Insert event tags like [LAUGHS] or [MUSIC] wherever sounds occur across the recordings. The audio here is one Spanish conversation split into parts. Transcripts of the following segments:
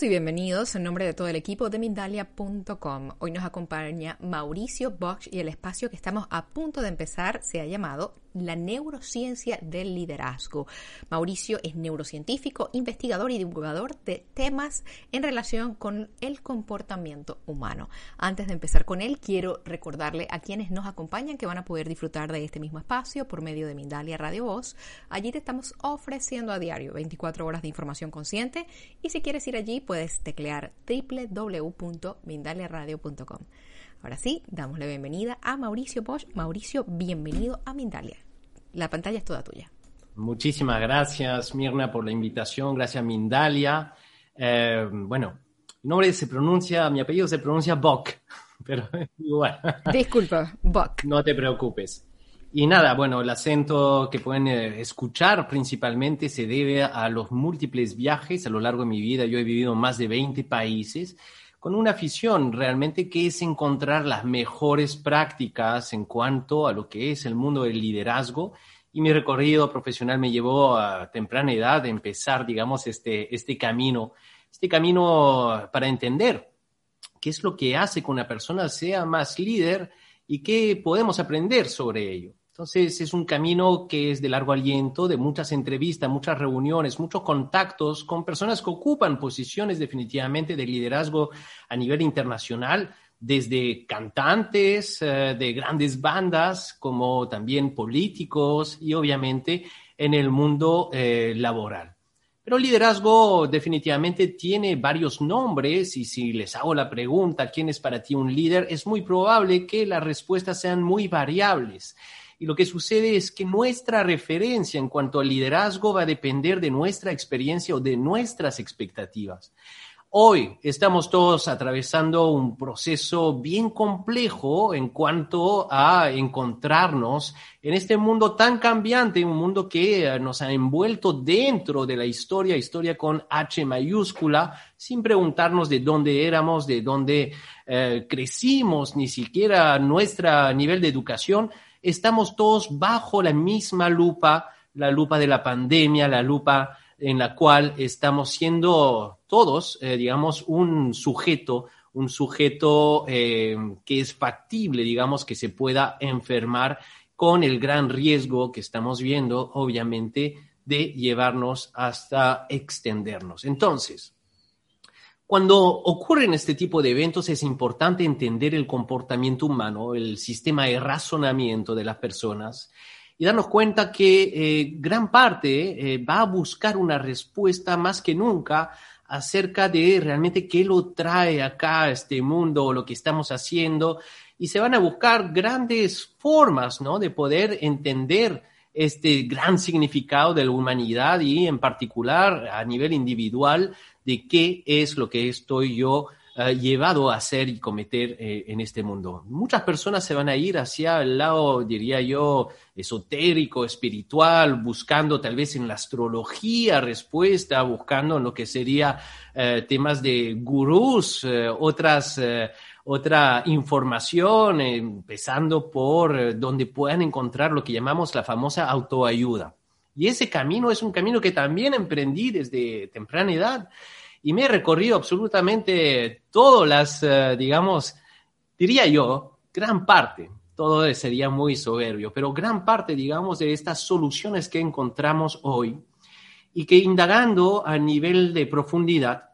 Y bienvenidos en nombre de todo el equipo de Mindalia.com. Hoy nos acompaña Mauricio Bosch y el espacio que estamos a punto de empezar se ha llamado la neurociencia del liderazgo. Mauricio es neurocientífico, investigador y divulgador de temas en relación con el comportamiento humano. Antes de empezar con él, quiero recordarle a quienes nos acompañan que van a poder disfrutar de este mismo espacio por medio de Mindalia Radio Voz. Allí te estamos ofreciendo a diario 24 horas de información consciente y si quieres ir allí puedes teclear www.mindaliaradio.com. Ahora sí, damos la bienvenida a Mauricio Bosch. Mauricio, bienvenido a Mindalia. La pantalla es toda tuya. Muchísimas gracias, Mirna, por la invitación. Gracias, Mindalia. Eh, bueno, mi nombre se pronuncia, mi apellido se pronuncia Bock, [LAUGHS] pero igual. Disculpa, Bock. No te preocupes. Y nada, bueno, el acento que pueden eh, escuchar principalmente se debe a los múltiples viajes a lo largo de mi vida. Yo he vivido más de 20 países con una afición realmente que es encontrar las mejores prácticas en cuanto a lo que es el mundo del liderazgo. Y mi recorrido profesional me llevó a temprana edad a empezar, digamos, este, este camino, este camino para entender qué es lo que hace que una persona sea más líder y qué podemos aprender sobre ello. Entonces es un camino que es de largo aliento, de muchas entrevistas, muchas reuniones, muchos contactos con personas que ocupan posiciones definitivamente de liderazgo a nivel internacional, desde cantantes eh, de grandes bandas como también políticos y obviamente en el mundo eh, laboral. Pero el liderazgo definitivamente tiene varios nombres y si les hago la pregunta, ¿quién es para ti un líder? Es muy probable que las respuestas sean muy variables. Y lo que sucede es que nuestra referencia en cuanto al liderazgo va a depender de nuestra experiencia o de nuestras expectativas. Hoy estamos todos atravesando un proceso bien complejo en cuanto a encontrarnos en este mundo tan cambiante, un mundo que eh, nos ha envuelto dentro de la historia, historia con H mayúscula, sin preguntarnos de dónde éramos, de dónde eh, crecimos, ni siquiera nuestro nivel de educación, estamos todos bajo la misma lupa, la lupa de la pandemia, la lupa en la cual estamos siendo todos, eh, digamos, un sujeto, un sujeto eh, que es factible, digamos, que se pueda enfermar con el gran riesgo que estamos viendo, obviamente, de llevarnos hasta extendernos. Entonces, cuando ocurren este tipo de eventos es importante entender el comportamiento humano, el sistema de razonamiento de las personas y darnos cuenta que eh, gran parte eh, va a buscar una respuesta más que nunca acerca de realmente qué lo trae acá a este mundo o lo que estamos haciendo y se van a buscar grandes formas ¿no? de poder entender este gran significado de la humanidad y en particular a nivel individual de qué es lo que estoy yo eh, llevado a hacer y cometer eh, en este mundo. Muchas personas se van a ir hacia el lado, diría yo, esotérico, espiritual, buscando tal vez en la astrología respuesta, buscando en lo que sería eh, temas de gurús, otras otra información, empezando por donde puedan encontrar lo que llamamos la famosa autoayuda. Y ese camino es un camino que también emprendí desde temprana edad y me he recorrido absolutamente todas las, eh, digamos, diría yo, gran parte, todo sería muy soberbio, pero gran parte, digamos, de estas soluciones que encontramos hoy y que indagando a nivel de profundidad,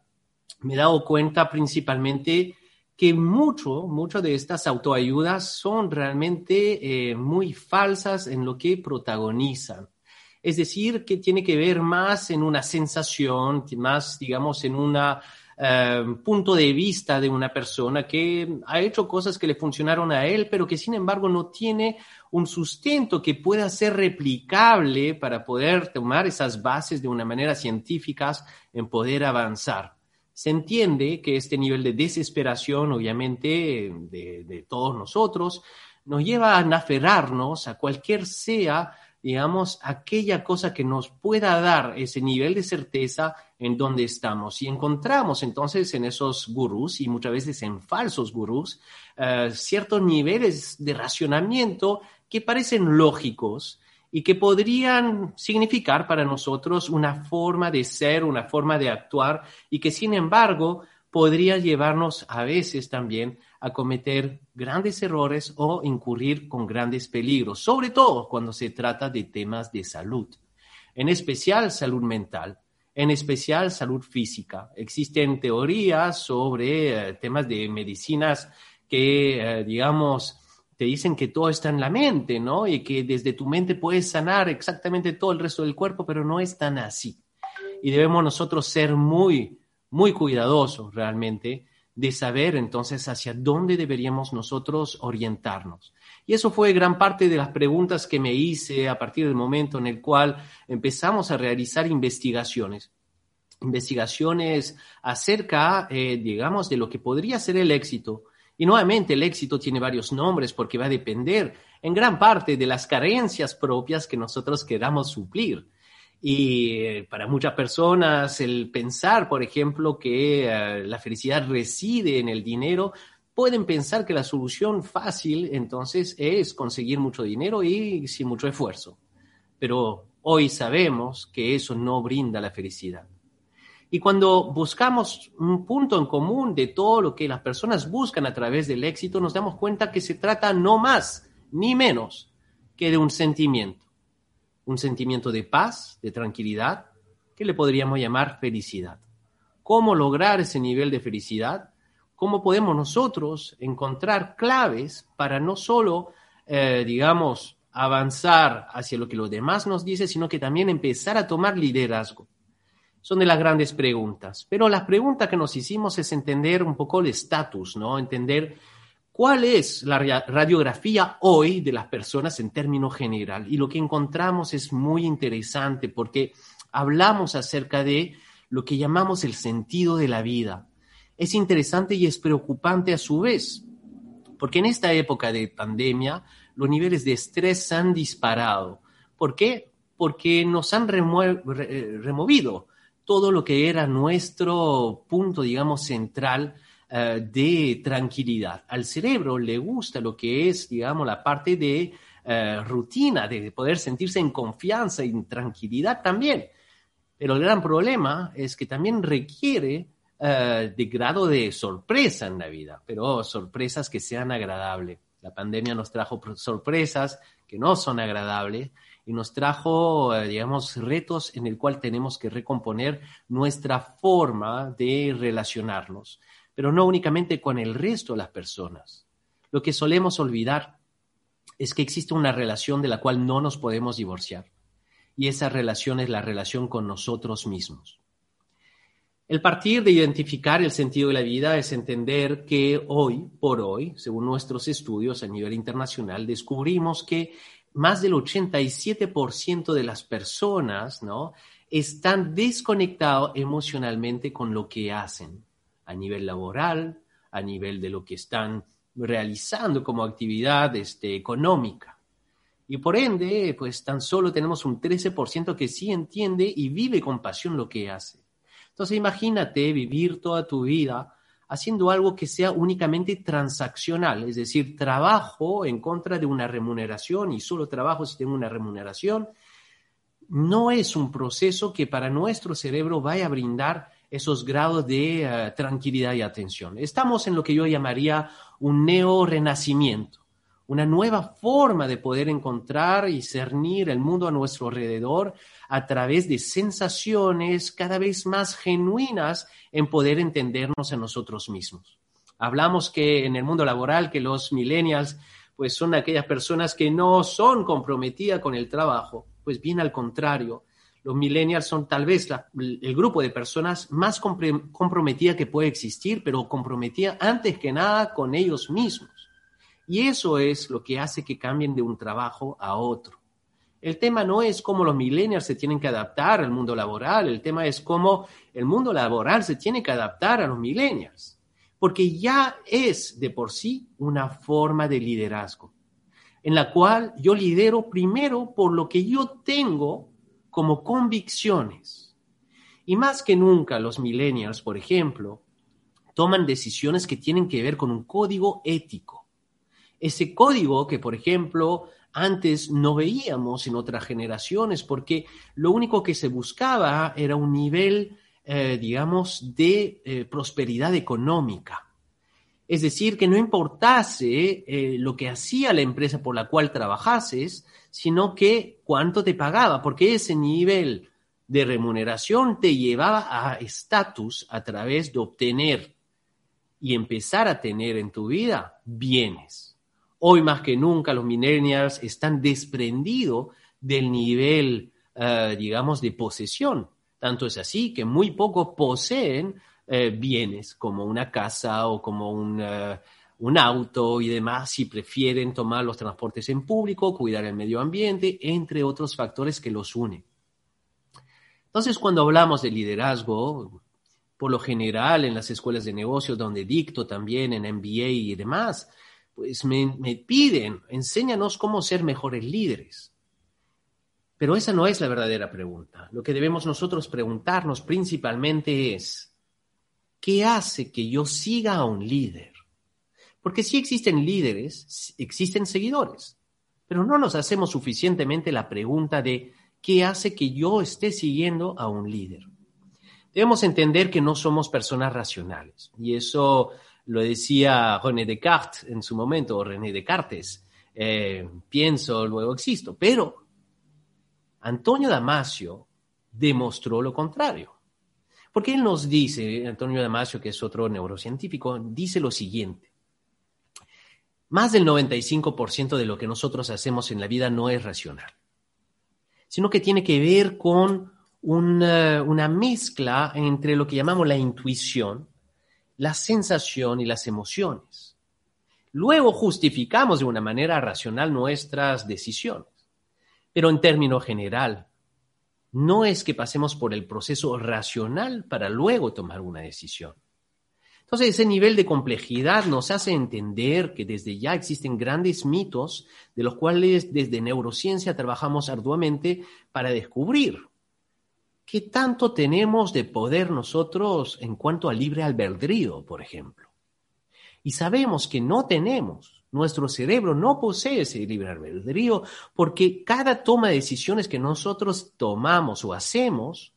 me he dado cuenta principalmente que mucho, mucho de estas autoayudas son realmente eh, muy falsas en lo que protagonizan. Es decir, que tiene que ver más en una sensación, más, digamos, en un eh, punto de vista de una persona que ha hecho cosas que le funcionaron a él, pero que sin embargo no tiene un sustento que pueda ser replicable para poder tomar esas bases de una manera científica en poder avanzar. Se entiende que este nivel de desesperación, obviamente, de, de todos nosotros, nos lleva a aferrarnos a cualquier sea digamos, aquella cosa que nos pueda dar ese nivel de certeza en donde estamos. Y encontramos entonces en esos gurús, y muchas veces en falsos gurús, eh, ciertos niveles de racionamiento que parecen lógicos y que podrían significar para nosotros una forma de ser, una forma de actuar y que sin embargo podría llevarnos a veces también a cometer grandes errores o incurrir con grandes peligros, sobre todo cuando se trata de temas de salud, en especial salud mental, en especial salud física. Existen teorías sobre eh, temas de medicinas que, eh, digamos, te dicen que todo está en la mente, ¿no? Y que desde tu mente puedes sanar exactamente todo el resto del cuerpo, pero no es tan así. Y debemos nosotros ser muy, muy cuidadosos realmente de saber entonces hacia dónde deberíamos nosotros orientarnos. Y eso fue gran parte de las preguntas que me hice a partir del momento en el cual empezamos a realizar investigaciones. Investigaciones acerca, eh, digamos, de lo que podría ser el éxito y nuevamente el éxito tiene varios nombres porque va a depender en gran parte de las carencias propias que nosotros queramos suplir. Y eh, para muchas personas el pensar, por ejemplo, que eh, la felicidad reside en el dinero, pueden pensar que la solución fácil entonces es conseguir mucho dinero y sin mucho esfuerzo. Pero hoy sabemos que eso no brinda la felicidad. Y cuando buscamos un punto en común de todo lo que las personas buscan a través del éxito, nos damos cuenta que se trata no más ni menos que de un sentimiento. Un sentimiento de paz, de tranquilidad, que le podríamos llamar felicidad. ¿Cómo lograr ese nivel de felicidad? ¿Cómo podemos nosotros encontrar claves para no solo, eh, digamos, avanzar hacia lo que los demás nos dicen, sino que también empezar a tomar liderazgo? son de las grandes preguntas. Pero la pregunta que nos hicimos es entender un poco el estatus, ¿no? Entender cuál es la radiografía hoy de las personas en términos general. Y lo que encontramos es muy interesante porque hablamos acerca de lo que llamamos el sentido de la vida. Es interesante y es preocupante a su vez, porque en esta época de pandemia los niveles de estrés han disparado. ¿Por qué? Porque nos han removido todo lo que era nuestro punto, digamos, central eh, de tranquilidad. Al cerebro le gusta lo que es, digamos, la parte de eh, rutina, de poder sentirse en confianza en tranquilidad también. Pero el gran problema es que también requiere eh, de grado de sorpresa en la vida, pero sorpresas que sean agradables. La pandemia nos trajo sorpresas que no son agradables y nos trajo, digamos, retos en el cual tenemos que recomponer nuestra forma de relacionarnos, pero no únicamente con el resto de las personas. Lo que solemos olvidar es que existe una relación de la cual no nos podemos divorciar, y esa relación es la relación con nosotros mismos. El partir de identificar el sentido de la vida es entender que hoy por hoy, según nuestros estudios a nivel internacional, descubrimos que más del 87% de las personas, ¿no? Están desconectados emocionalmente con lo que hacen a nivel laboral, a nivel de lo que están realizando como actividad este, económica. Y por ende, pues tan solo tenemos un 13% que sí entiende y vive con pasión lo que hace. Entonces imagínate vivir toda tu vida haciendo algo que sea únicamente transaccional, es decir, trabajo en contra de una remuneración y solo trabajo si tengo una remuneración, no es un proceso que para nuestro cerebro vaya a brindar esos grados de eh, tranquilidad y atención. Estamos en lo que yo llamaría un neo-renacimiento una nueva forma de poder encontrar y cernir el mundo a nuestro alrededor a través de sensaciones cada vez más genuinas en poder entendernos a nosotros mismos. Hablamos que en el mundo laboral que los millennials pues son aquellas personas que no son comprometidas con el trabajo, pues bien al contrario, los millennials son tal vez el grupo de personas más comprometida que puede existir, pero comprometida antes que nada con ellos mismos. Y eso es lo que hace que cambien de un trabajo a otro. El tema no es cómo los millennials se tienen que adaptar al mundo laboral, el tema es cómo el mundo laboral se tiene que adaptar a los millennials, porque ya es de por sí una forma de liderazgo, en la cual yo lidero primero por lo que yo tengo como convicciones. Y más que nunca los millennials, por ejemplo, toman decisiones que tienen que ver con un código ético ese código que, por ejemplo, antes no veíamos en otras generaciones, porque lo único que se buscaba era un nivel, eh, digamos, de eh, prosperidad económica. Es decir, que no importase eh, lo que hacía la empresa por la cual trabajases, sino que cuánto te pagaba, porque ese nivel de remuneración te llevaba a estatus a través de obtener y empezar a tener en tu vida bienes. Hoy más que nunca los millennials están desprendidos del nivel, eh, digamos, de posesión. Tanto es así que muy pocos poseen eh, bienes como una casa o como un, eh, un auto y demás si prefieren tomar los transportes en público, cuidar el medio ambiente, entre otros factores que los unen. Entonces, cuando hablamos de liderazgo, por lo general en las escuelas de negocios donde dicto también en MBA y demás, pues me, me piden, enséñanos cómo ser mejores líderes. Pero esa no es la verdadera pregunta. Lo que debemos nosotros preguntarnos principalmente es, ¿qué hace que yo siga a un líder? Porque si existen líderes, existen seguidores, pero no nos hacemos suficientemente la pregunta de ¿Qué hace que yo esté siguiendo a un líder. Debemos entender que no somos personas racionales. Y eso lo decía René Descartes en su momento, o René Descartes. Eh, pienso, luego existo. Pero Antonio Damasio demostró lo contrario. Porque él nos dice, Antonio Damasio, que es otro neurocientífico, dice lo siguiente. Más del 95% de lo que nosotros hacemos en la vida no es racional sino que tiene que ver con una, mezcla entre lo que llamamos la intuición, la sensación y las emociones. Luego justificamos de una manera racional nuestras decisiones. Pero en término general, no es que pasemos por el proceso racional para luego tomar una decisión. Entonces, ese nivel de complejidad nos hace entender que desde ya existen grandes mitos de los cuales desde neurociencia trabajamos arduamente para descubrir qué tanto tenemos de poder nosotros en cuanto a libre albedrío, por ejemplo. Y sabemos que no tenemos. Nuestro cerebro no posee ese libre albedrío porque cada toma de decisiones que nosotros tomamos o hacemos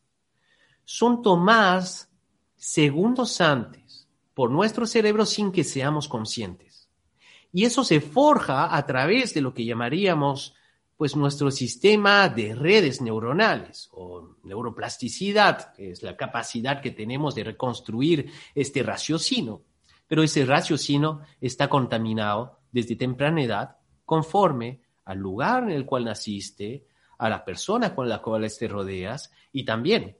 son tomadas segundos antes por nuestro cerebro sin que seamos conscientes. Y eso se forja a través de lo que llamaríamos pues nuestro sistema de redes neuronales o neuroplasticidad, que es la capacidad que tenemos de reconstruir este raciocinio. Pero ese raciocinio está contaminado desde temprana edad conforme al lugar en el cual naciste, a la persona con la cual te rodeas y también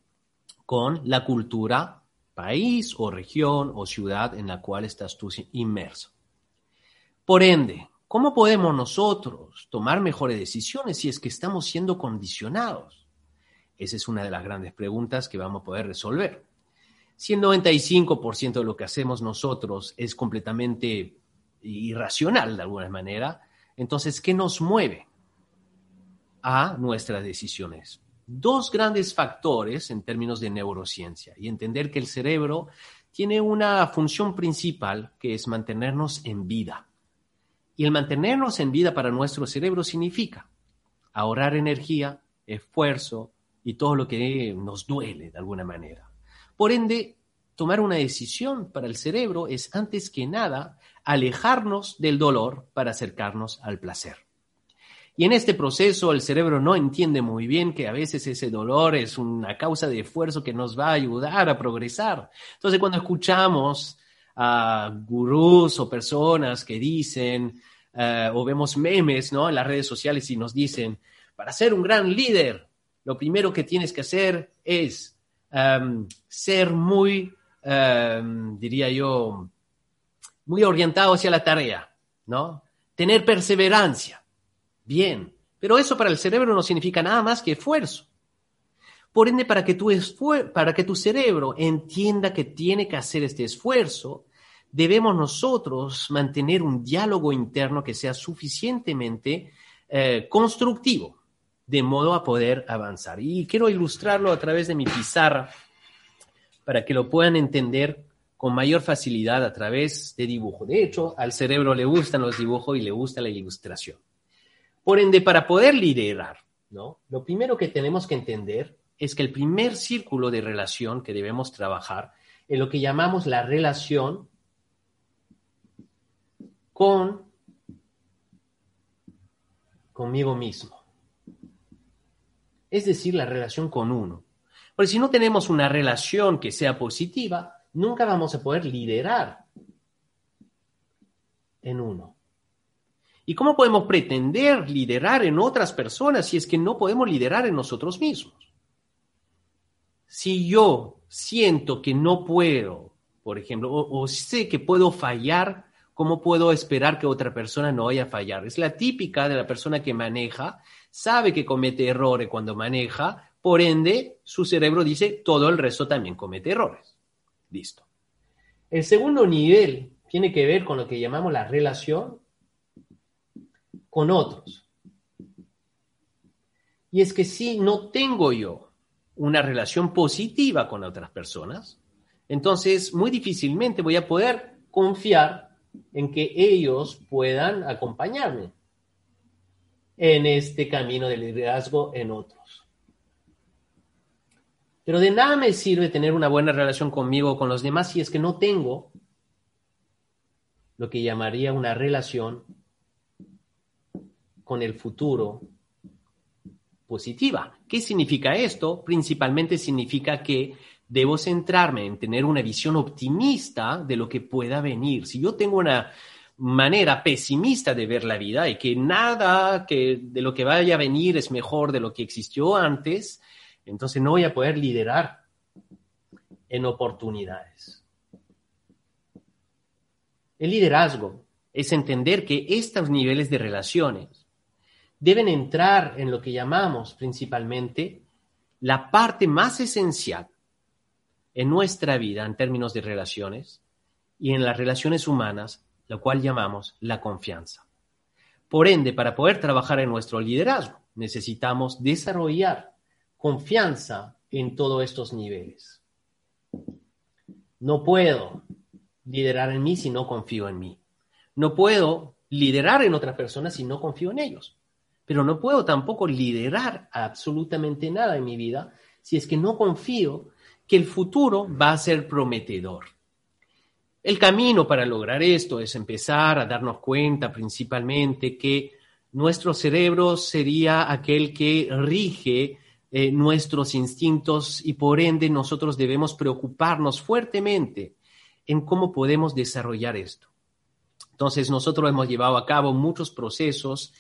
con la cultura país o región o ciudad en la cual estás tú inmerso. Por ende, ¿cómo podemos nosotros tomar mejores decisiones si es que estamos siendo condicionados? Esa es una de las grandes preguntas que vamos a poder resolver. Si el 95% de lo que hacemos nosotros es completamente irracional de alguna manera, entonces, ¿qué nos mueve a nuestras decisiones? dos grandes factores en términos de neurociencia y entender que el cerebro tiene una función principal que es mantenernos en vida. Y el mantenernos en vida para nuestro cerebro significa ahorrar energía, esfuerzo y todo lo que nos duele de alguna manera. Por ende, tomar una decisión para el cerebro es antes que nada alejarnos del dolor para acercarnos al placer. Y en este proceso el cerebro no entiende muy bien que a veces ese dolor es una causa de esfuerzo que nos va a ayudar a progresar. Entonces cuando escuchamos a gurús o personas que dicen, eh, o vemos memes ¿no? en las redes sociales y nos dicen, para ser un gran líder, lo primero que tienes que hacer es em, ser muy, em, diría yo, muy orientado hacia la tarea, ¿no? Tener perseverancia. Bien, pero eso para el cerebro no significa nada más que esfuerzo. Por ende, para que, tu para que tu cerebro entienda que tiene que hacer este esfuerzo, debemos nosotros mantener un diálogo interno que sea suficientemente eh, constructivo, de modo a poder avanzar. Y quiero ilustrarlo a través de mi pizarra para que lo puedan entender con mayor facilidad a través de dibujo. De hecho, al cerebro le gustan los dibujos y le gusta la ilustración. Por ende, para poder liderar, ¿no? Lo primero que tenemos que entender es que el primer círculo de relación que debemos trabajar es lo que llamamos la relación con conmigo mismo. Es decir, la relación con uno. Porque si no tenemos una relación que sea positiva, nunca vamos a poder liderar en uno. ¿Y cómo podemos pretender liderar en otras personas si es que no podemos liderar en nosotros mismos? Si yo siento que no puedo, por ejemplo, o, sé que puedo fallar, ¿cómo puedo esperar que otra persona no vaya a fallar? Es la típica de la persona que maneja, sabe que comete errores cuando maneja, por ende, su cerebro dice, todo el resto también comete errores. Listo. El segundo nivel tiene que ver con lo que llamamos la relación con otros. Y es que si no tengo yo una relación positiva con otras personas, entonces muy difícilmente voy a poder confiar en que ellos puedan acompañarme en este camino de liderazgo en otros. Pero de nada me sirve tener una buena relación conmigo o con los demás si es que no tengo lo que llamaría una relación con el futuro positiva. ¿Qué significa esto? Principalmente significa que debo centrarme en tener una visión optimista de lo que pueda venir. Si yo tengo una manera pesimista de ver la vida y que nada que de lo que vaya a venir es mejor de lo que existió antes, entonces no voy a poder liderar en oportunidades. El liderazgo es entender que estos niveles de relaciones deben entrar en lo que llamamos principalmente la parte más esencial en nuestra vida en términos de relaciones y en las relaciones humanas, lo cual llamamos la confianza. Por ende, para poder trabajar en nuestro liderazgo, necesitamos desarrollar confianza en todos estos niveles. No puedo liderar en mí si no confío en mí. No puedo liderar en otras personas si no confío en ellos. Pero no puedo tampoco liderar absolutamente nada en mi vida si es que no confío que el futuro va a ser prometedor. El camino para lograr esto es empezar a darnos cuenta principalmente que nuestro cerebro sería aquel que rige eh, nuestros instintos y por ende nosotros debemos preocuparnos fuertemente en cómo podemos desarrollar esto. Entonces nosotros hemos llevado a cabo muchos procesos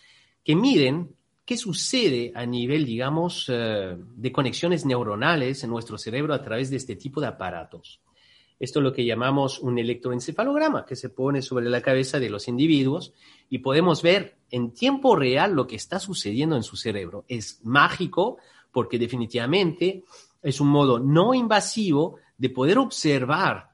que miden ¿Qué sucede a nivel, digamos, eh, de conexiones neuronales en nuestro cerebro a través de este tipo de aparatos? Esto es lo que llamamos un electroencefalograma que se pone sobre la cabeza de los individuos y podemos ver en tiempo real lo que está sucediendo en su cerebro. Es mágico porque definitivamente es un modo no invasivo de poder observar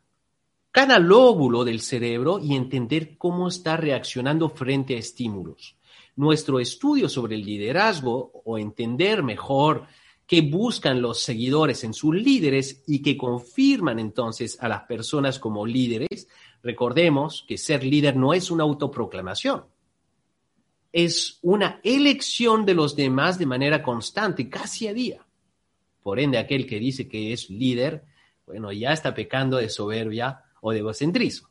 cada lóbulo del cerebro y entender cómo está reaccionando frente a estímulos. Nuestro estudio sobre el liderazgo o entender mejor qué buscan los seguidores en sus líderes y que confirman entonces a las personas como líderes, recordemos que ser líder no es una autoproclamación, es una elección de los demás de manera constante, casi a día. Por ende, aquel que dice que es líder, bueno, ya está pecando de soberbia o de egocentrismo.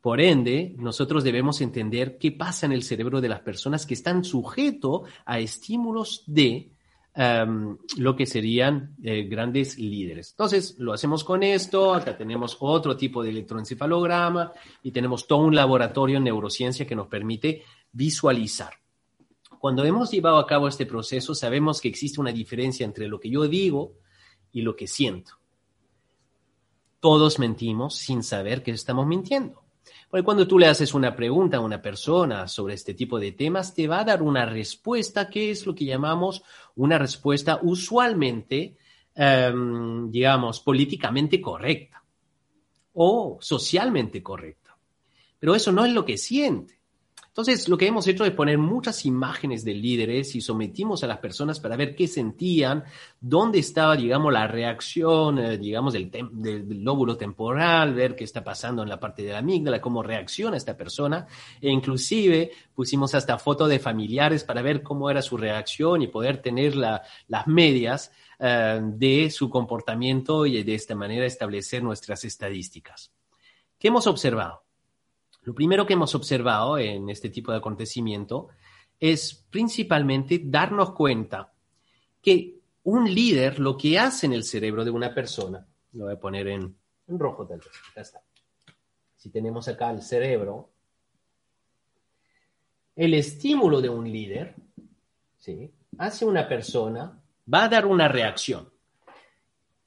Por ende, nosotros debemos entender qué pasa en el cerebro de las personas que están sujetos a estímulos de em, lo que serían eh, grandes líderes. Entonces, lo hacemos con esto. Acá tenemos otro tipo de electroencefalograma y tenemos todo un laboratorio en neurociencia que nos permite visualizar. Cuando hemos llevado a cabo este proceso, sabemos que existe una diferencia entre lo que yo digo y lo que siento. Todos mentimos sin saber que estamos mintiendo. Porque cuando tú le haces una pregunta a una persona sobre este tipo de temas, te va a dar una respuesta que es lo que llamamos una respuesta usualmente, em, digamos, políticamente correcta o socialmente correcta. Pero eso no es lo que siente. Entonces, lo que hemos hecho es poner muchas imágenes de líderes y sometimos a las personas para ver qué sentían, dónde estaba, digamos, la reacción, eh, digamos, del, del, lóbulo temporal, ver qué está pasando en la parte de la amígdala, cómo reacciona esta persona. E inclusive pusimos hasta fotos de familiares para ver cómo era su reacción y poder tener las medias eh, de su comportamiento y de esta manera establecer nuestras estadísticas. ¿Qué hemos observado? Lo primero que hemos observado en este tipo de acontecimiento es principalmente darnos cuenta que un líder lo que hace en el cerebro de una persona, lo voy a poner en, rojo tal vez, acá está. Si tenemos acá el cerebro, el estímulo de un líder, ¿sí? hace una persona, va a dar una reacción.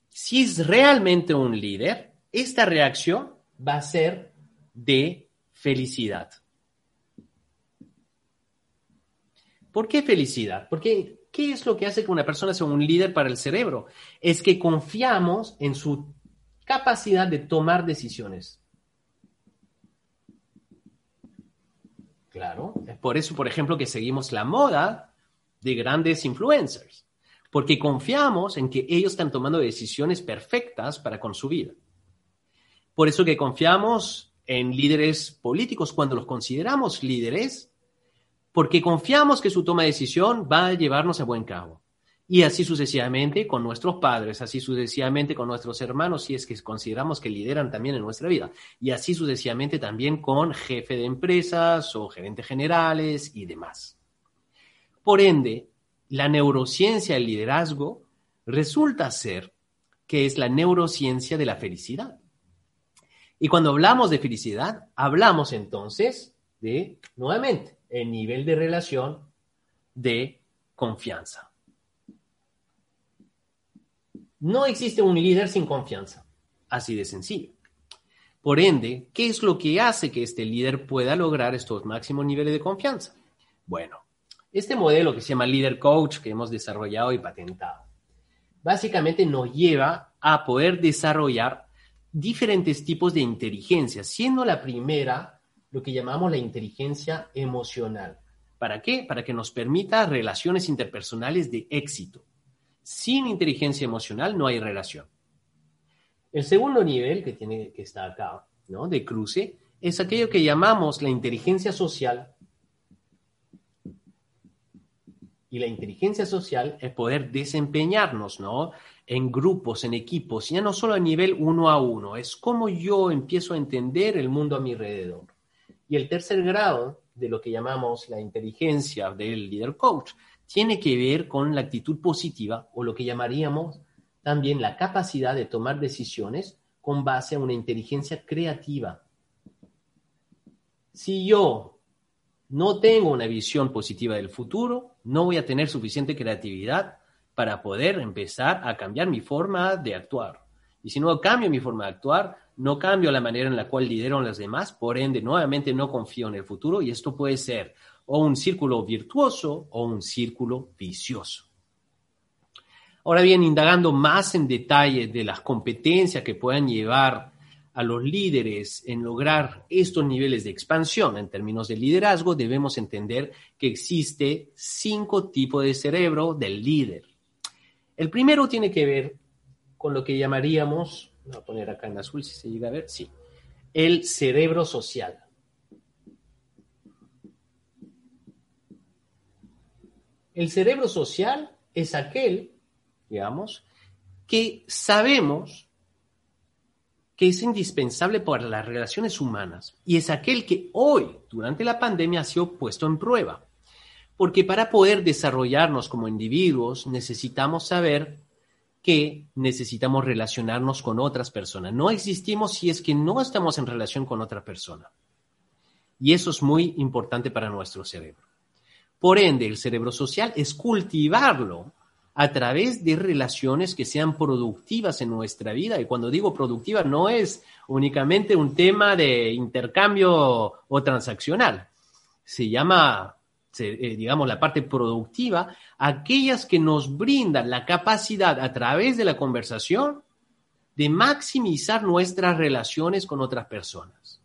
Si es realmente un líder, esta reacción va a ser de felicidad. ¿Por qué felicidad? Porque ¿qué es lo que hace que una persona sea un líder para el cerebro? Es que confiamos en su capacidad de tomar decisiones. Claro, es por eso, por ejemplo, que seguimos la moda de grandes influencers, porque confiamos en que ellos están tomando decisiones perfectas para con su vida. Por eso que confiamos en líderes políticos cuando los consideramos líderes, porque confiamos que su toma de decisión va a llevarnos a buen cabo. Y así sucesivamente con nuestros padres, así sucesivamente con nuestros hermanos, si es que consideramos que lideran también en nuestra vida. Y así sucesivamente también con jefe de empresas o gerentes generales y demás. Por ende, la neurociencia del liderazgo resulta ser que es la neurociencia de la felicidad. Y cuando hablamos de felicidad, hablamos entonces de, nuevamente, el nivel de relación de confianza. No existe un líder sin confianza, así de sencillo. Por ende, ¿qué es lo que hace que este líder pueda lograr estos máximos niveles de confianza? Bueno, este modelo que se llama Leader Coach que hemos desarrollado y patentado, básicamente nos lleva a poder desarrollar diferentes tipos de inteligencia, siendo la primera lo que llamamos la inteligencia emocional. ¿Para qué? Para que nos permita relaciones interpersonales de éxito. Sin inteligencia emocional no hay relación. El segundo nivel que tiene que está acá, ¿no? De cruce, es aquello que llamamos la inteligencia social. Y la inteligencia social es poder desempeñarnos, ¿no? En grupos, en equipos, ya no solo a nivel uno a uno, es cómo yo empiezo a entender el mundo a mi alrededor. Y el tercer grado de lo que llamamos la inteligencia del líder coach tiene que ver con la actitud positiva o lo que llamaríamos también la capacidad de tomar decisiones con base a una inteligencia creativa. Si yo no tengo una visión positiva del futuro, no voy a tener suficiente creatividad para poder empezar a cambiar mi forma de actuar. Y si no cambio mi forma de actuar, no cambio la manera en la cual lidero a los demás, por ende, nuevamente no confío en el futuro y esto puede ser o un círculo virtuoso o un círculo vicioso. Ahora bien, indagando más en detalle de las competencias que puedan llevar a los líderes en lograr estos niveles de expansión en términos de liderazgo, debemos entender que existe cinco tipos de cerebro del líder. El primero tiene que ver con lo que llamaríamos, voy a poner acá en azul si se llega a ver, sí, el cerebro social. El cerebro social es aquel, digamos, que sabemos que es indispensable para las relaciones humanas y es aquel que hoy, durante la pandemia, ha sido puesto en prueba. Porque para poder desarrollarnos como individuos necesitamos saber que necesitamos relacionarnos con otras personas. No existimos si es que no estamos en relación con otra persona. Y eso es muy importante para nuestro cerebro. Por ende, el cerebro social es cultivarlo a través de relaciones que sean productivas en nuestra vida. Y cuando digo productiva, no es únicamente un tema de intercambio o transaccional. Se llama digamos, la parte productiva, aquellas que nos brindan la capacidad a través de la conversación de maximizar nuestras relaciones con otras personas.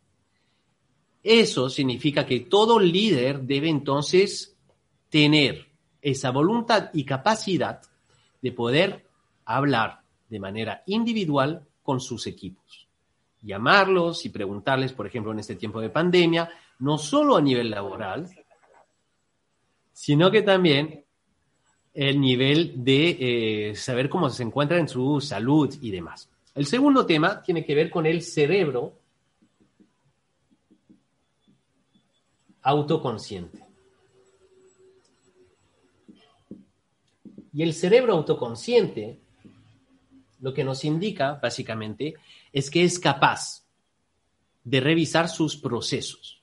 Eso significa que todo líder debe entonces tener esa voluntad y capacidad de poder hablar de manera individual con sus equipos. Llamarlos y preguntarles, por ejemplo, en este tiempo de pandemia, no solo a nivel laboral, sino que también el nivel de eh, saber cómo se encuentra en su salud y demás. El segundo tema tiene que ver con el cerebro autoconsciente. Y el cerebro autoconsciente lo que nos indica básicamente es que es capaz de revisar sus procesos.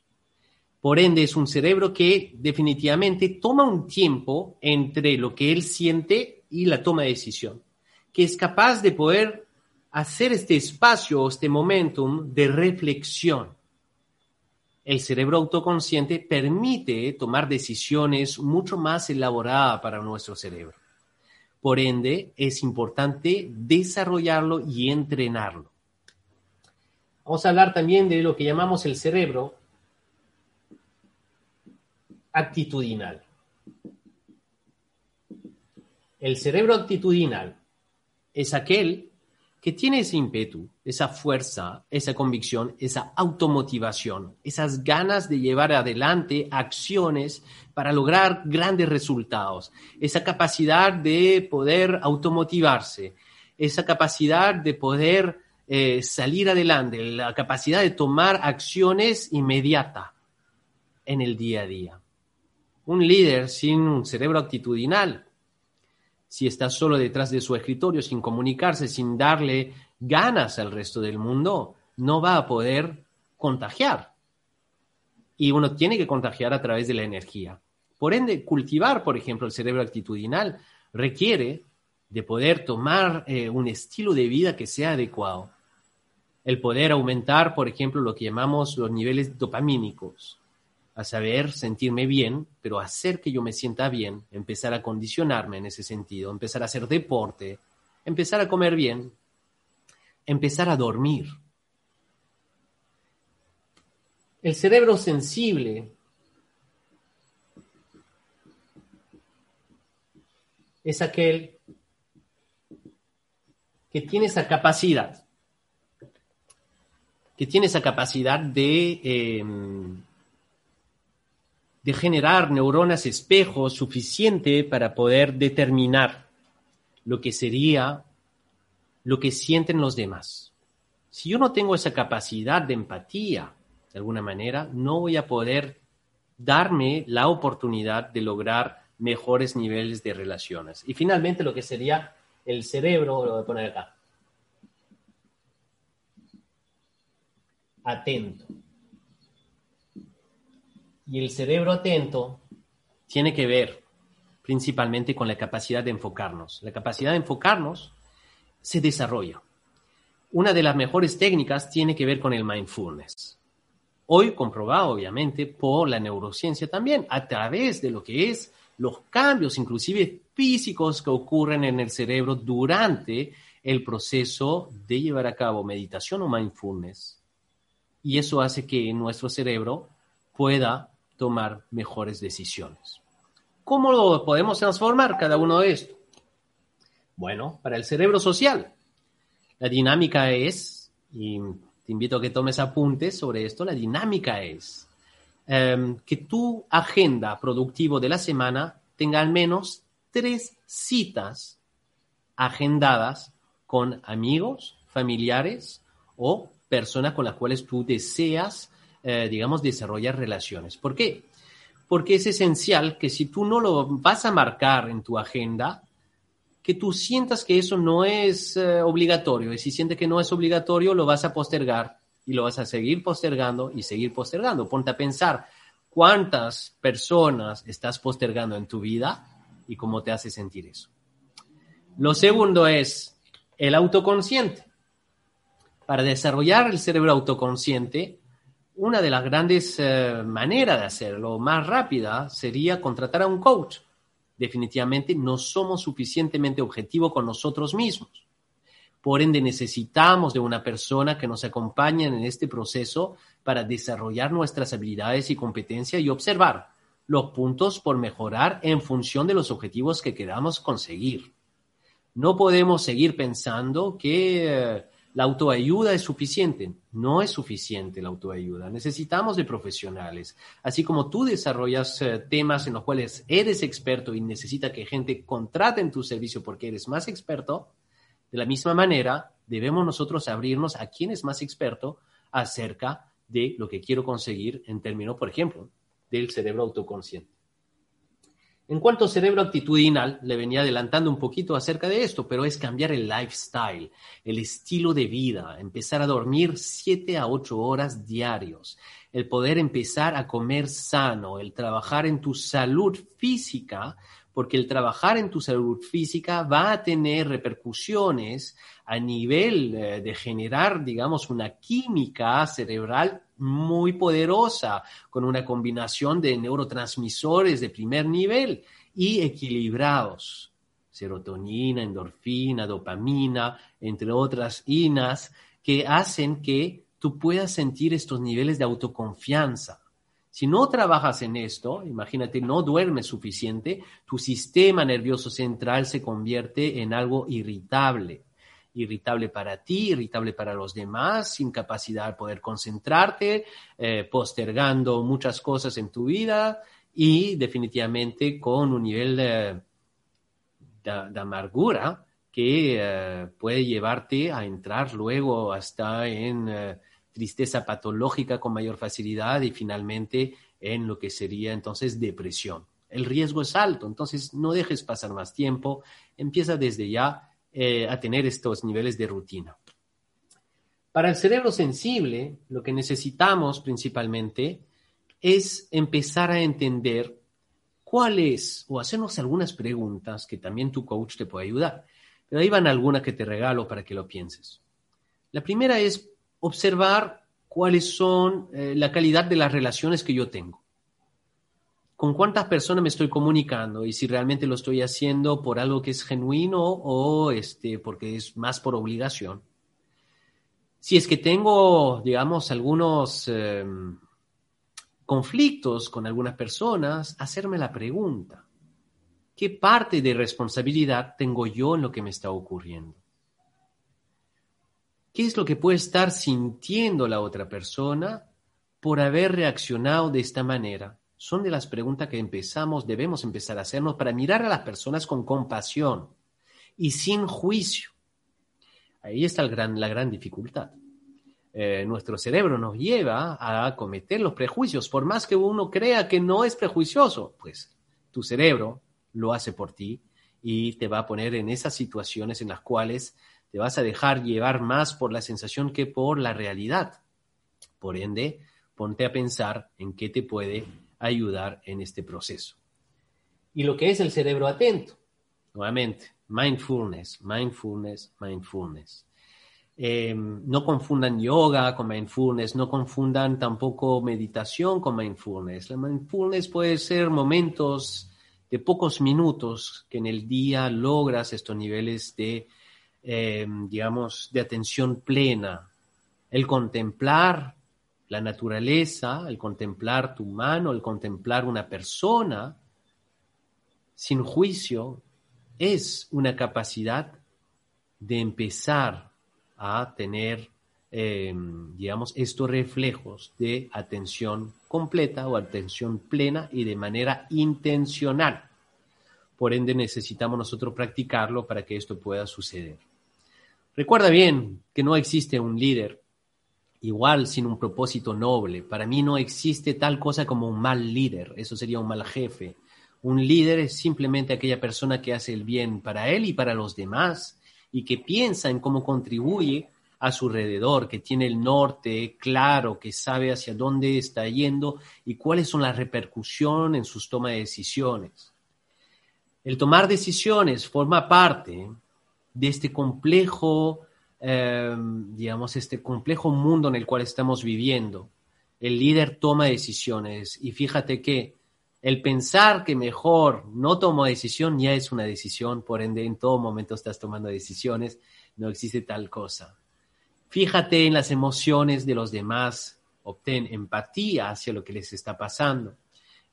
Por ende, es un cerebro que definitivamente toma un tiempo entre lo que él siente y la toma de decisión, que es capaz de poder hacer este espacio, este momentum de reflexión. El cerebro autoconsciente permite tomar decisiones mucho más elaboradas para nuestro cerebro. Por ende, es importante desarrollarlo y entrenarlo. Vamos a hablar también de lo que llamamos el cerebro actitudinal. El cerebro actitudinal es aquel que tiene ese ímpetu, esa fuerza, esa convicción, esa automotivación, esas ganas de llevar adelante acciones para lograr grandes resultados, esa capacidad de poder automotivarse, esa capacidad de poder eh, salir adelante, la capacidad de tomar acciones inmediatas en el día a día. Un líder sin un cerebro actitudinal si está solo detrás de su escritorio, sin comunicarse, sin darle ganas al resto del mundo, no va a poder contagiar. Y uno tiene que contagiar a través de la energía. Por ende, cultivar, por ejemplo, el cerebro actitudinal requiere de poder tomar eh, un estilo de vida que sea adecuado. El poder aumentar, por ejemplo, lo que llamamos los niveles dopamínicos, a saber sentirme bien, pero hacer que yo me sienta bien, empezar a condicionarme en ese sentido, empezar a hacer deporte, empezar a comer bien, empezar a dormir. El cerebro sensible es aquel que tiene esa capacidad, que tiene esa capacidad de... Em, de generar neuronas espejo suficiente para poder determinar lo que sería lo que sienten los demás. Si yo no tengo esa capacidad de empatía, de alguna manera, no voy a poder darme la oportunidad de lograr mejores niveles de relaciones. Y finalmente lo que sería el cerebro, lo voy a poner acá. Atento. Y el cerebro atento tiene que ver principalmente con la capacidad de enfocarnos. La capacidad de enfocarnos se desarrolla. Una de las mejores técnicas tiene que ver con el mindfulness. Hoy comprobado, obviamente, por la neurociencia también, a través de lo que es los cambios, inclusive físicos, que ocurren en el cerebro durante el proceso de llevar a cabo meditación o mindfulness. Y eso hace que nuestro cerebro pueda tomar mejores decisiones. ¿Cómo lo podemos transformar cada uno de estos? Bueno, para el cerebro social, la dinámica es, y te invito a que tomes apuntes sobre esto, la dinámica es em, que tu agenda productivo de la semana tenga al menos tres citas agendadas con amigos, familiares o personas con las cuales tú deseas eh, digamos, desarrollar relaciones. ¿Por qué? Porque es esencial que si tú no lo vas a marcar en tu agenda, que tú sientas que eso no es eh, obligatorio. Y si sientes que no es obligatorio, lo vas a postergar y lo vas a seguir postergando y seguir postergando. Ponte a pensar cuántas personas estás postergando en tu vida y cómo te hace sentir eso. Lo segundo es el autoconsciente. Para desarrollar el cerebro autoconsciente, una de las grandes eh, maneras de hacerlo más rápida sería contratar a un coach. Definitivamente no somos suficientemente objetivos con nosotros mismos. Por ende, necesitamos de una persona que nos acompañe en este proceso para desarrollar nuestras habilidades y competencias y observar los puntos por mejorar en función de los objetivos que queramos conseguir. No podemos seguir pensando que eh, la autoayuda es suficiente. No es suficiente la autoayuda. Necesitamos de profesionales. Así como tú desarrollas eh, temas en los cuales eres experto y necesita que gente contrate en tu servicio porque eres más experto, de la misma manera, debemos nosotros abrirnos a quien es más experto acerca de lo que quiero conseguir en términos, por ejemplo, del cerebro autoconsciente. En cuanto a cerebro actitudinal, le venía adelantando un poquito acerca de esto, pero es cambiar el lifestyle, el estilo de vida, empezar a dormir 7 a 8 horas diarios, el poder empezar a comer sano, el trabajar en tu salud física porque el trabajar en tu salud física va a tener repercusiones a nivel eh, de generar, digamos, una química cerebral muy poderosa, con una combinación de neurotransmisores de primer nivel y equilibrados. Serotonina, endorfina, dopamina, entre otras inas, que hacen que tú puedas sentir estos niveles de autoconfianza si no trabajas en esto, imagínate, no duermes suficiente, tu sistema nervioso central se convierte en algo irritable. Irritable para ti, irritable para los demás, sin capacidad de poder concentrarte, eh, postergando muchas cosas en tu vida y definitivamente con un nivel de, amargura que eh, puede llevarte a entrar luego hasta en... Eh, tristeza patológica con mayor facilidad y finalmente en lo que sería entonces depresión. El riesgo es alto, entonces no dejes pasar más tiempo, empieza desde ya eh, a tener estos niveles de rutina. Para el cerebro sensible, lo que necesitamos principalmente es empezar a entender cuál es, o hacernos algunas preguntas que también tu coach te puede ayudar. Pero ahí van algunas que te regalo para que lo pienses. La primera es, observar cuáles son eh, la calidad de las relaciones que yo tengo. Con cuántas personas me estoy comunicando y si realmente lo estoy haciendo por algo que es genuino o este, porque es más por obligación. Si es que tengo, digamos, algunos em, conflictos con algunas personas, hacerme la pregunta, ¿qué parte de responsabilidad tengo yo en lo que me está ocurriendo? ¿Qué es lo que puede estar sintiendo la otra persona por haber reaccionado de esta manera? Son de las preguntas que empezamos, debemos empezar a hacernos para mirar a las personas con compasión y sin juicio. Ahí está la gran dificultad. Eh, nuestro cerebro nos lleva a cometer los prejuicios, por más que uno crea que no es prejuicioso, pues tu cerebro lo hace por ti y te va a poner en esas situaciones en las cuales te vas a dejar llevar más por la sensación que por la realidad. Por ende, ponte a pensar en qué te puede ayudar en este proceso. Y lo que es el cerebro atento, nuevamente, mindfulness, mindfulness, mindfulness. Em, no confundan yoga con mindfulness, no confundan tampoco meditación con mindfulness. La mindfulness puede ser momentos de pocos minutos que en el día logras estos niveles de eh, digamos, de atención plena. El contemplar la naturaleza, el contemplar tu mano, el contemplar una persona sin juicio, es una capacidad de empezar a tener, eh, digamos, estos reflejos de atención completa o atención plena y de manera intencional. Por ende, necesitamos nosotros practicarlo para que esto pueda suceder. Recuerda bien que no existe un líder igual sin un propósito noble. Para mí no existe tal cosa como un mal líder, eso sería un mal jefe. Un líder es simplemente aquella persona que hace el bien para él y para los demás y que piensa en cómo contribuye a su alrededor, que tiene el norte claro, que sabe hacia dónde está yendo y cuáles son las repercusiones en sus tomas de decisiones. El tomar decisiones forma parte de este complejo, em, digamos, este complejo mundo en el cual estamos viviendo. El líder toma decisiones y fíjate que el pensar que mejor no tomo decisión ya es una decisión, por ende en todo momento estás tomando decisiones, no existe tal cosa. Fíjate en las emociones de los demás, obtén empatía hacia lo que les está pasando.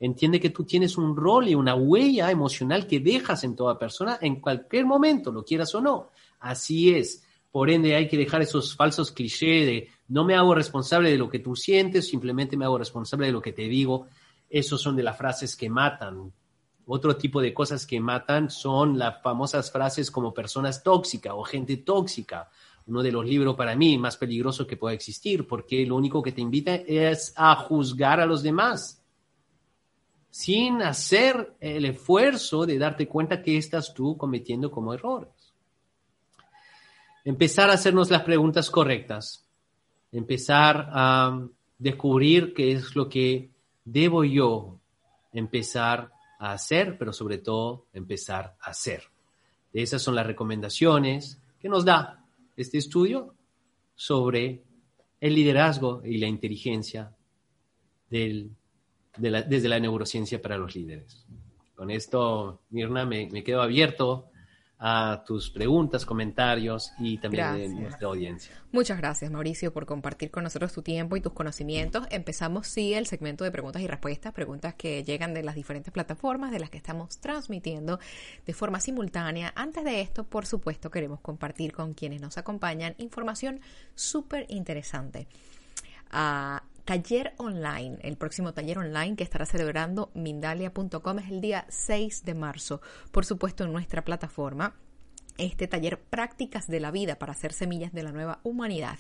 Entiende que tú tienes un rol y una huella emocional que dejas en toda persona en cualquier momento, lo quieras o no. Así es. Por ende, hay que dejar esos falsos clichés de no me hago responsable de lo que tú sientes, simplemente me hago responsable de lo que te digo. Esos son de las frases que matan. Otro tipo de cosas que matan son las famosas frases como personas tóxicas o gente tóxica. Uno de los libros para mí más peligrosos que pueda existir, porque lo único que te invita es a juzgar a los demás sin hacer el esfuerzo de darte cuenta que estás tú cometiendo como errores. Empezar a hacernos las preguntas correctas, empezar a descubrir qué es lo que debo yo empezar a hacer, pero sobre todo empezar a hacer. Esas son las recomendaciones que nos da este estudio sobre el liderazgo y la inteligencia del desde la neurociencia para los líderes. Con esto, Mirna, me, quedo abierto a tus preguntas, comentarios y también de nuestra audiencia. Muchas gracias, Mauricio, por compartir con nosotros tu tiempo y tus conocimientos. Empezamos, sí, el segmento de preguntas y respuestas, preguntas que llegan de las diferentes plataformas de las que estamos transmitiendo de forma simultánea. Antes de esto, por supuesto, queremos compartir con quienes nos acompañan información súper interesante. Ah, taller online, el próximo taller online que estará celebrando Mindalia.com es el día 6 de marzo, por supuesto en nuestra plataforma este taller Prácticas de la Vida para hacer semillas de la nueva humanidad.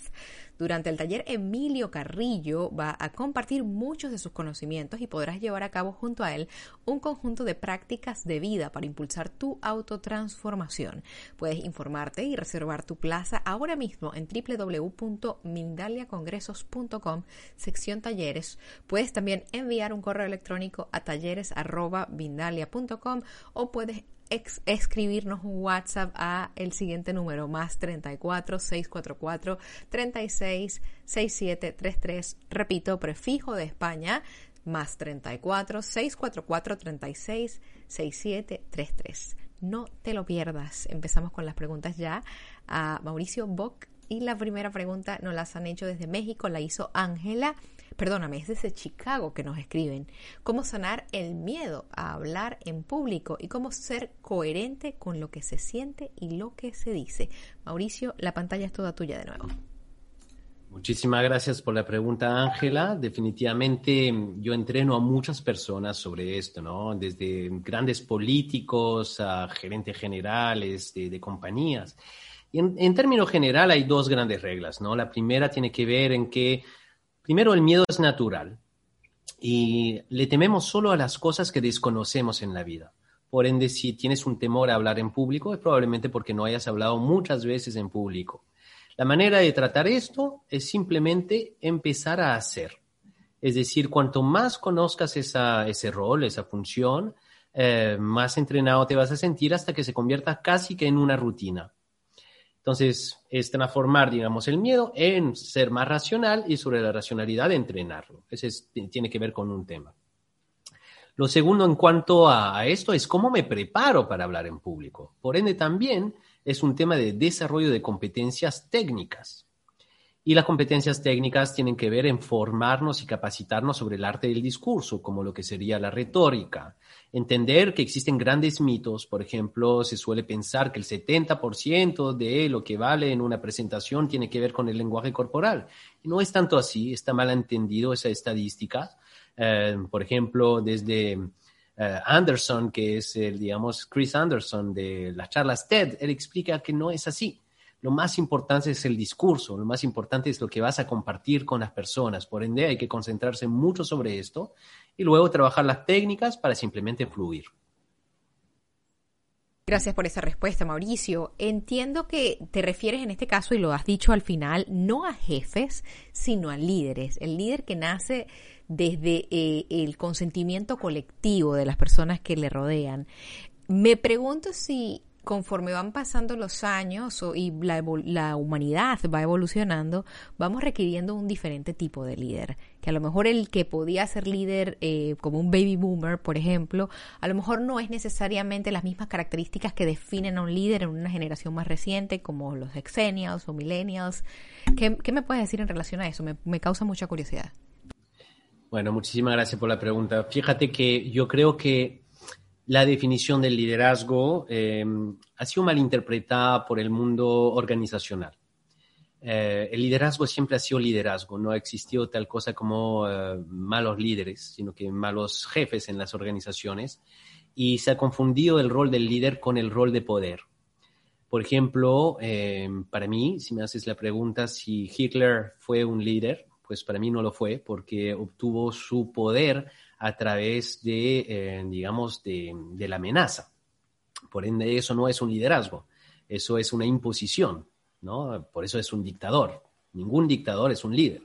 Durante el taller, Emilio Carrillo va a compartir muchos de sus conocimientos y podrás llevar a cabo junto a él un conjunto de prácticas de vida para impulsar tu autotransformación. Puedes informarte y reservar tu plaza ahora mismo en www.mindaliacongresos.com, sección talleres. Puedes también enviar un correo electrónico a talleres.vindalia.com o puedes escribirnos un WhatsApp a el siguiente número, más 34 644 36 67 33. Repito, prefijo de España, más 34 644 36 67 33. No te lo pierdas. Empezamos con las preguntas ya a Mauricio Bock. Y la primera pregunta nos las han hecho desde México, la hizo Ángela perdóname, es desde Chicago que nos escriben, cómo sanar el miedo a hablar en público y cómo ser coherente con lo que se siente y lo que se dice. Mauricio, la pantalla es toda tuya de nuevo. Muchísimas gracias por la pregunta, Ángela. Definitivamente yo entreno a muchas personas sobre esto, ¿no? Desde grandes políticos a gerentes generales de, compañías. Y en, en términos general hay dos grandes reglas, ¿no? La primera tiene que ver en que Primero, el miedo es natural y le tememos solo a las cosas que desconocemos en la vida. Por ende, si tienes un temor a hablar en público, es probablemente porque no hayas hablado muchas veces en público. La manera de tratar esto es simplemente empezar a hacer. Es decir, cuanto más conozcas ese rol, esa función, eh, más entrenado te vas a sentir hasta que se convierta casi que en una rutina. Entonces, es transformar, digamos, el miedo en ser más racional y sobre la racionalidad entrenarlo. Ese tiene que ver con un tema. Lo segundo en cuanto a, esto es cómo me preparo para hablar en público. Por ende, también es un tema de desarrollo de competencias técnicas. Y las competencias técnicas tienen que ver en formarnos y capacitarnos sobre el arte del discurso, como lo que sería la retórica. Entender que existen grandes mitos, por ejemplo, se suele pensar que el 70% de lo que vale en una presentación tiene que ver con el lenguaje corporal. Y no es tanto así, está mal entendido esa estadística. Eh, por ejemplo, desde eh, Anderson, que es el, digamos, Chris Anderson de las charlas TED, él explica que no es así lo más importante es el discurso, lo más importante es lo que vas a compartir con las personas. Por ende, hay que concentrarse mucho sobre esto y luego trabajar las técnicas para simplemente fluir. Gracias por esa respuesta, Mauricio. Entiendo que te refieres en este caso, y lo has dicho al final, no a jefes, sino a líderes. El líder que nace desde eh, el consentimiento colectivo de las personas que le rodean. Me pregunto si conforme van pasando los años y la, humanidad va evolucionando, vamos requiriendo un diferente tipo de líder. Que a lo mejor el que podía ser líder eh, como un baby boomer, por ejemplo, a lo mejor no es necesariamente las mismas características que definen a un líder en una generación más reciente, como los exenials o millennials. ¿Qué, qué me puedes decir en relación a eso? Me, me causa mucha curiosidad. Bueno, muchísimas gracias por la pregunta. Fíjate que yo creo que la definición del liderazgo eh, ha sido malinterpretada por el mundo organizacional. Eh, el liderazgo siempre ha sido liderazgo, no ha existido tal cosa como eh, malos líderes, sino que malos jefes en las organizaciones, y se ha confundido el rol del líder con el rol de poder. Por ejemplo, para mí, si me haces la pregunta si Hitler fue un líder, pues para mí no lo fue, porque obtuvo su poder a través de, eh, digamos, de, la amenaza. Por ende, eso no es un liderazgo, eso es una imposición, ¿no? Por eso es un dictador. Ningún dictador es un líder.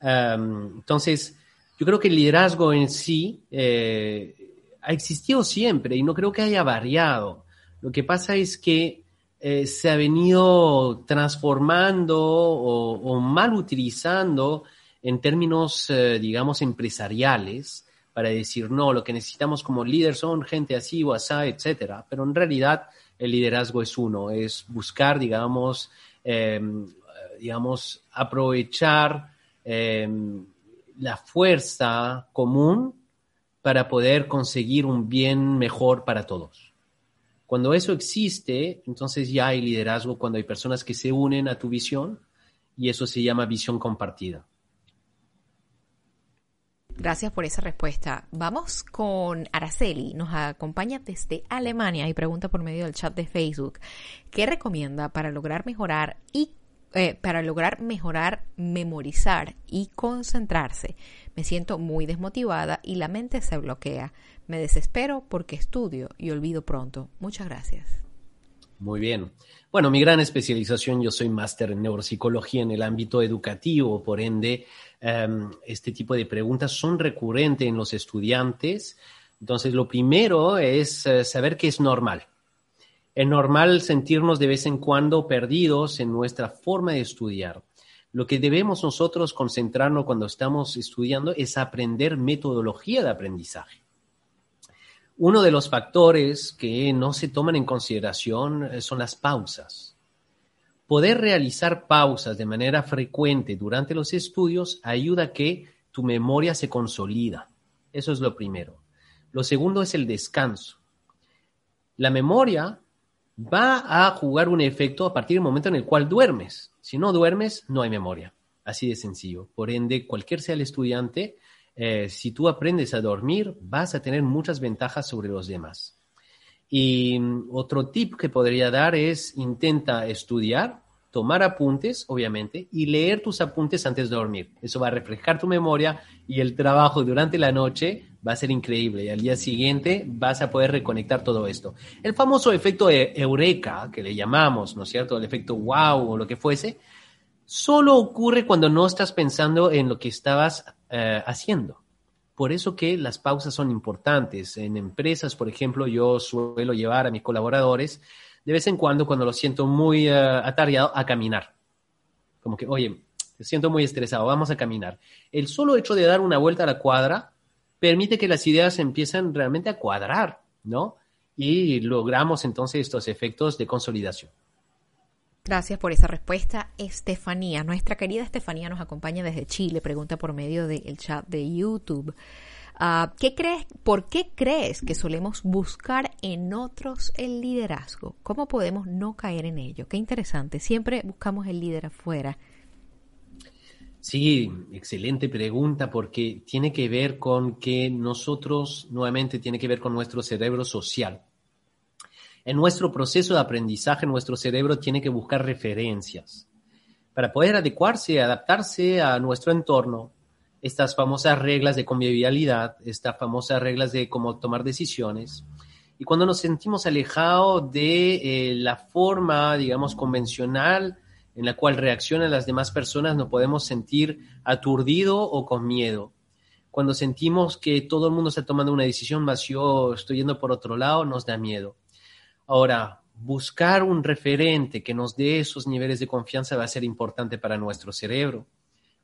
entonces, yo creo que el liderazgo en sí eh, ha existido siempre y no creo que haya variado. Lo que pasa es que eh, se ha venido transformando o, o mal utilizando en términos, digamos, empresariales para decir, no, lo que necesitamos como líder son gente así o así, etcétera. Pero en realidad el liderazgo es uno, es buscar, digamos, em, digamos, aprovechar em, la fuerza común para poder conseguir un bien mejor para todos. Cuando eso existe, entonces ya hay liderazgo, cuando hay personas que se unen a tu visión y eso se llama visión compartida. Gracias por esa respuesta. Vamos con Araceli, nos acompaña desde Alemania y pregunta por medio del chat de Facebook, ¿qué recomienda para lograr mejorar y eh, para lograr mejorar, memorizar y concentrarse? Me siento muy desmotivada y la mente se bloquea. Me desespero porque estudio y olvido pronto. Muchas gracias. Muy bien. Bueno, mi gran especialización, yo soy máster en neuropsicología en el ámbito educativo, por ende, em, este tipo de preguntas son recurrentes en los estudiantes. Entonces, lo primero es eh, saber que es normal. Es normal sentirnos de vez en cuando perdidos en nuestra forma de estudiar. Lo que debemos nosotros concentrarnos cuando estamos estudiando es aprender metodología de aprendizaje. Uno de los factores que no se toman en consideración eh, son las pausas. Poder realizar pausas de manera frecuente durante los estudios ayuda a que tu memoria se consolida. Eso es lo primero. Lo segundo es el descanso. La memoria va a jugar un efecto a partir del momento en el cual duermes. Si no duermes, no hay memoria. Así de sencillo. Por ende, cualquier sea el estudiante, eh, si tú aprendes a dormir, vas a tener muchas ventajas sobre los demás. Y mm, otro tip que podría dar es intenta estudiar, tomar apuntes, obviamente, y leer tus apuntes antes de dormir. Eso va a reflejar tu memoria y el trabajo durante la noche va a ser increíble. Y al día siguiente vas a poder reconectar todo esto. El famoso efecto e-, eureka, que le llamamos, ¿no es cierto? El efecto wow o lo que fuese, solo ocurre cuando no estás pensando en lo que estabas eh, haciendo. Por eso que las pausas son importantes. En empresas, por ejemplo, yo suelo llevar a mis colaboradores de vez en cuando, cuando lo siento muy uh, atareado, a caminar. Como que, oye, siento muy estresado, vamos a caminar. El solo hecho de dar una vuelta a la cuadra permite que las ideas empiecen realmente a cuadrar, ¿no? Y logramos entonces estos efectos de consolidación. Gracias por esa respuesta, Estefanía. Nuestra querida Estefanía nos acompaña desde Chile, pregunta por medio del chat de YouTube. Ah, ¿qué crees, ¿Por qué crees que solemos buscar en otros el liderazgo? ¿Cómo podemos no caer en ello? Qué interesante. Siempre buscamos el líder afuera. Sí, excelente pregunta porque tiene que ver con que nosotros, nuevamente, tiene que ver con nuestro cerebro social. En nuestro proceso de aprendizaje, nuestro cerebro tiene que buscar referencias para poder adecuarse, adaptarse a nuestro entorno. Estas famosas reglas de convivialidad, estas famosas reglas de cómo tomar decisiones. Y cuando nos sentimos alejados de eh, la forma, digamos, convencional en la cual reaccionan las demás personas, nos podemos sentir aturdido o con miedo. Cuando sentimos que todo el mundo está tomando una decisión, más yo estoy yendo por otro lado, nos da miedo. Ahora, buscar un referente que nos dé esos niveles de confianza va a ser importante para nuestro cerebro.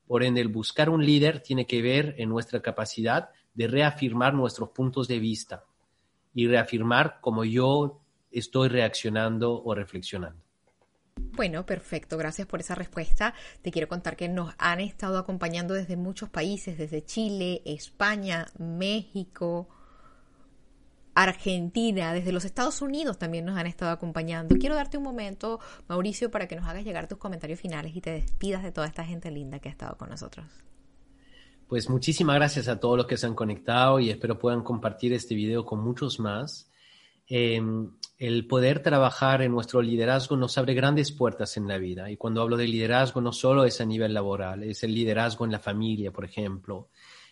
Por ende, el buscar un líder tiene que ver en nuestra capacidad de reafirmar nuestros puntos de vista y reafirmar cómo yo estoy reaccionando o reflexionando. Bueno, perfecto, gracias por esa respuesta. Te quiero contar que nos han estado acompañando desde muchos países, desde Chile, España, México, Argentina, desde los Estados Unidos también nos han estado acompañando. Quiero darte un momento, Mauricio, para que nos hagas llegar tus comentarios finales y te despidas de toda esta gente linda que ha estado con nosotros. Pues muchísimas gracias a todos los que se han conectado y espero puedan compartir este video con muchos más. Em, el poder trabajar en nuestro liderazgo nos abre grandes puertas en la vida. Y cuando hablo de liderazgo, no solo es a nivel laboral, es el liderazgo en la familia, por ejemplo,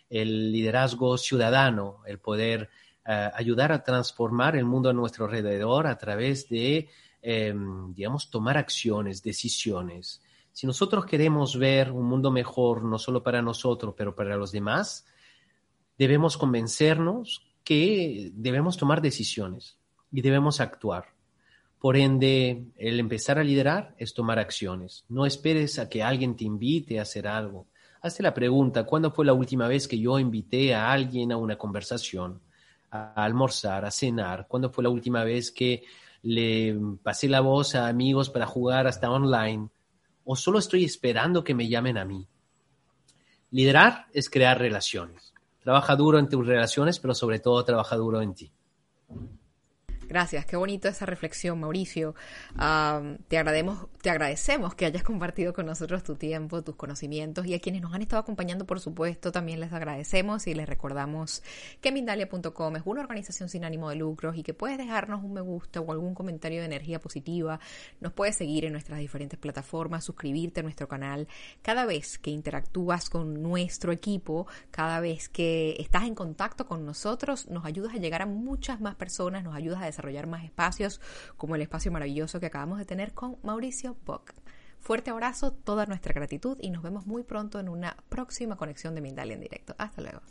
el liderazgo ciudadano, el poder ayudar a transformar el mundo a nuestro alrededor a través de, em, digamos, tomar acciones, decisiones. Si nosotros queremos ver un mundo mejor, no solo para nosotros, pero para los demás, debemos convencernos que debemos tomar decisiones y debemos actuar. Por ende, el empezar a liderar es tomar acciones. No esperes a que alguien te invite a hacer algo. Hazte la pregunta, ¿cuándo fue la última vez que yo invité a alguien a una conversación? A almorzar, a cenar? ¿Cuándo fue la última vez que le pasé la voz a amigos para jugar hasta online? ¿O solo estoy esperando que me llamen a mí? Liderar es crear relaciones. Trabaja duro en tus relaciones, pero sobre todo trabaja duro en ti. Gracias, qué bonito esa reflexión, Mauricio. te, agradecemos, te agradecemos que hayas compartido con nosotros tu tiempo, tus conocimientos y a quienes nos han estado acompañando, por supuesto, también les agradecemos y les recordamos que Mindalia.com es una organización sin ánimo de lucros y que puedes dejarnos un me gusta o algún comentario de energía positiva. Nos puedes seguir en nuestras diferentes plataformas, suscribirte a nuestro canal. Cada vez que interactúas con nuestro equipo, cada vez que estás en contacto con nosotros, nos ayudas a llegar a muchas más personas, nos ayudas a desarrollar más espacios como el espacio maravilloso que acabamos de tener con Mauricio Bock. Fuerte abrazo, toda nuestra gratitud y nos vemos muy pronto en una próxima conexión de Mindalia en directo. Hasta luego.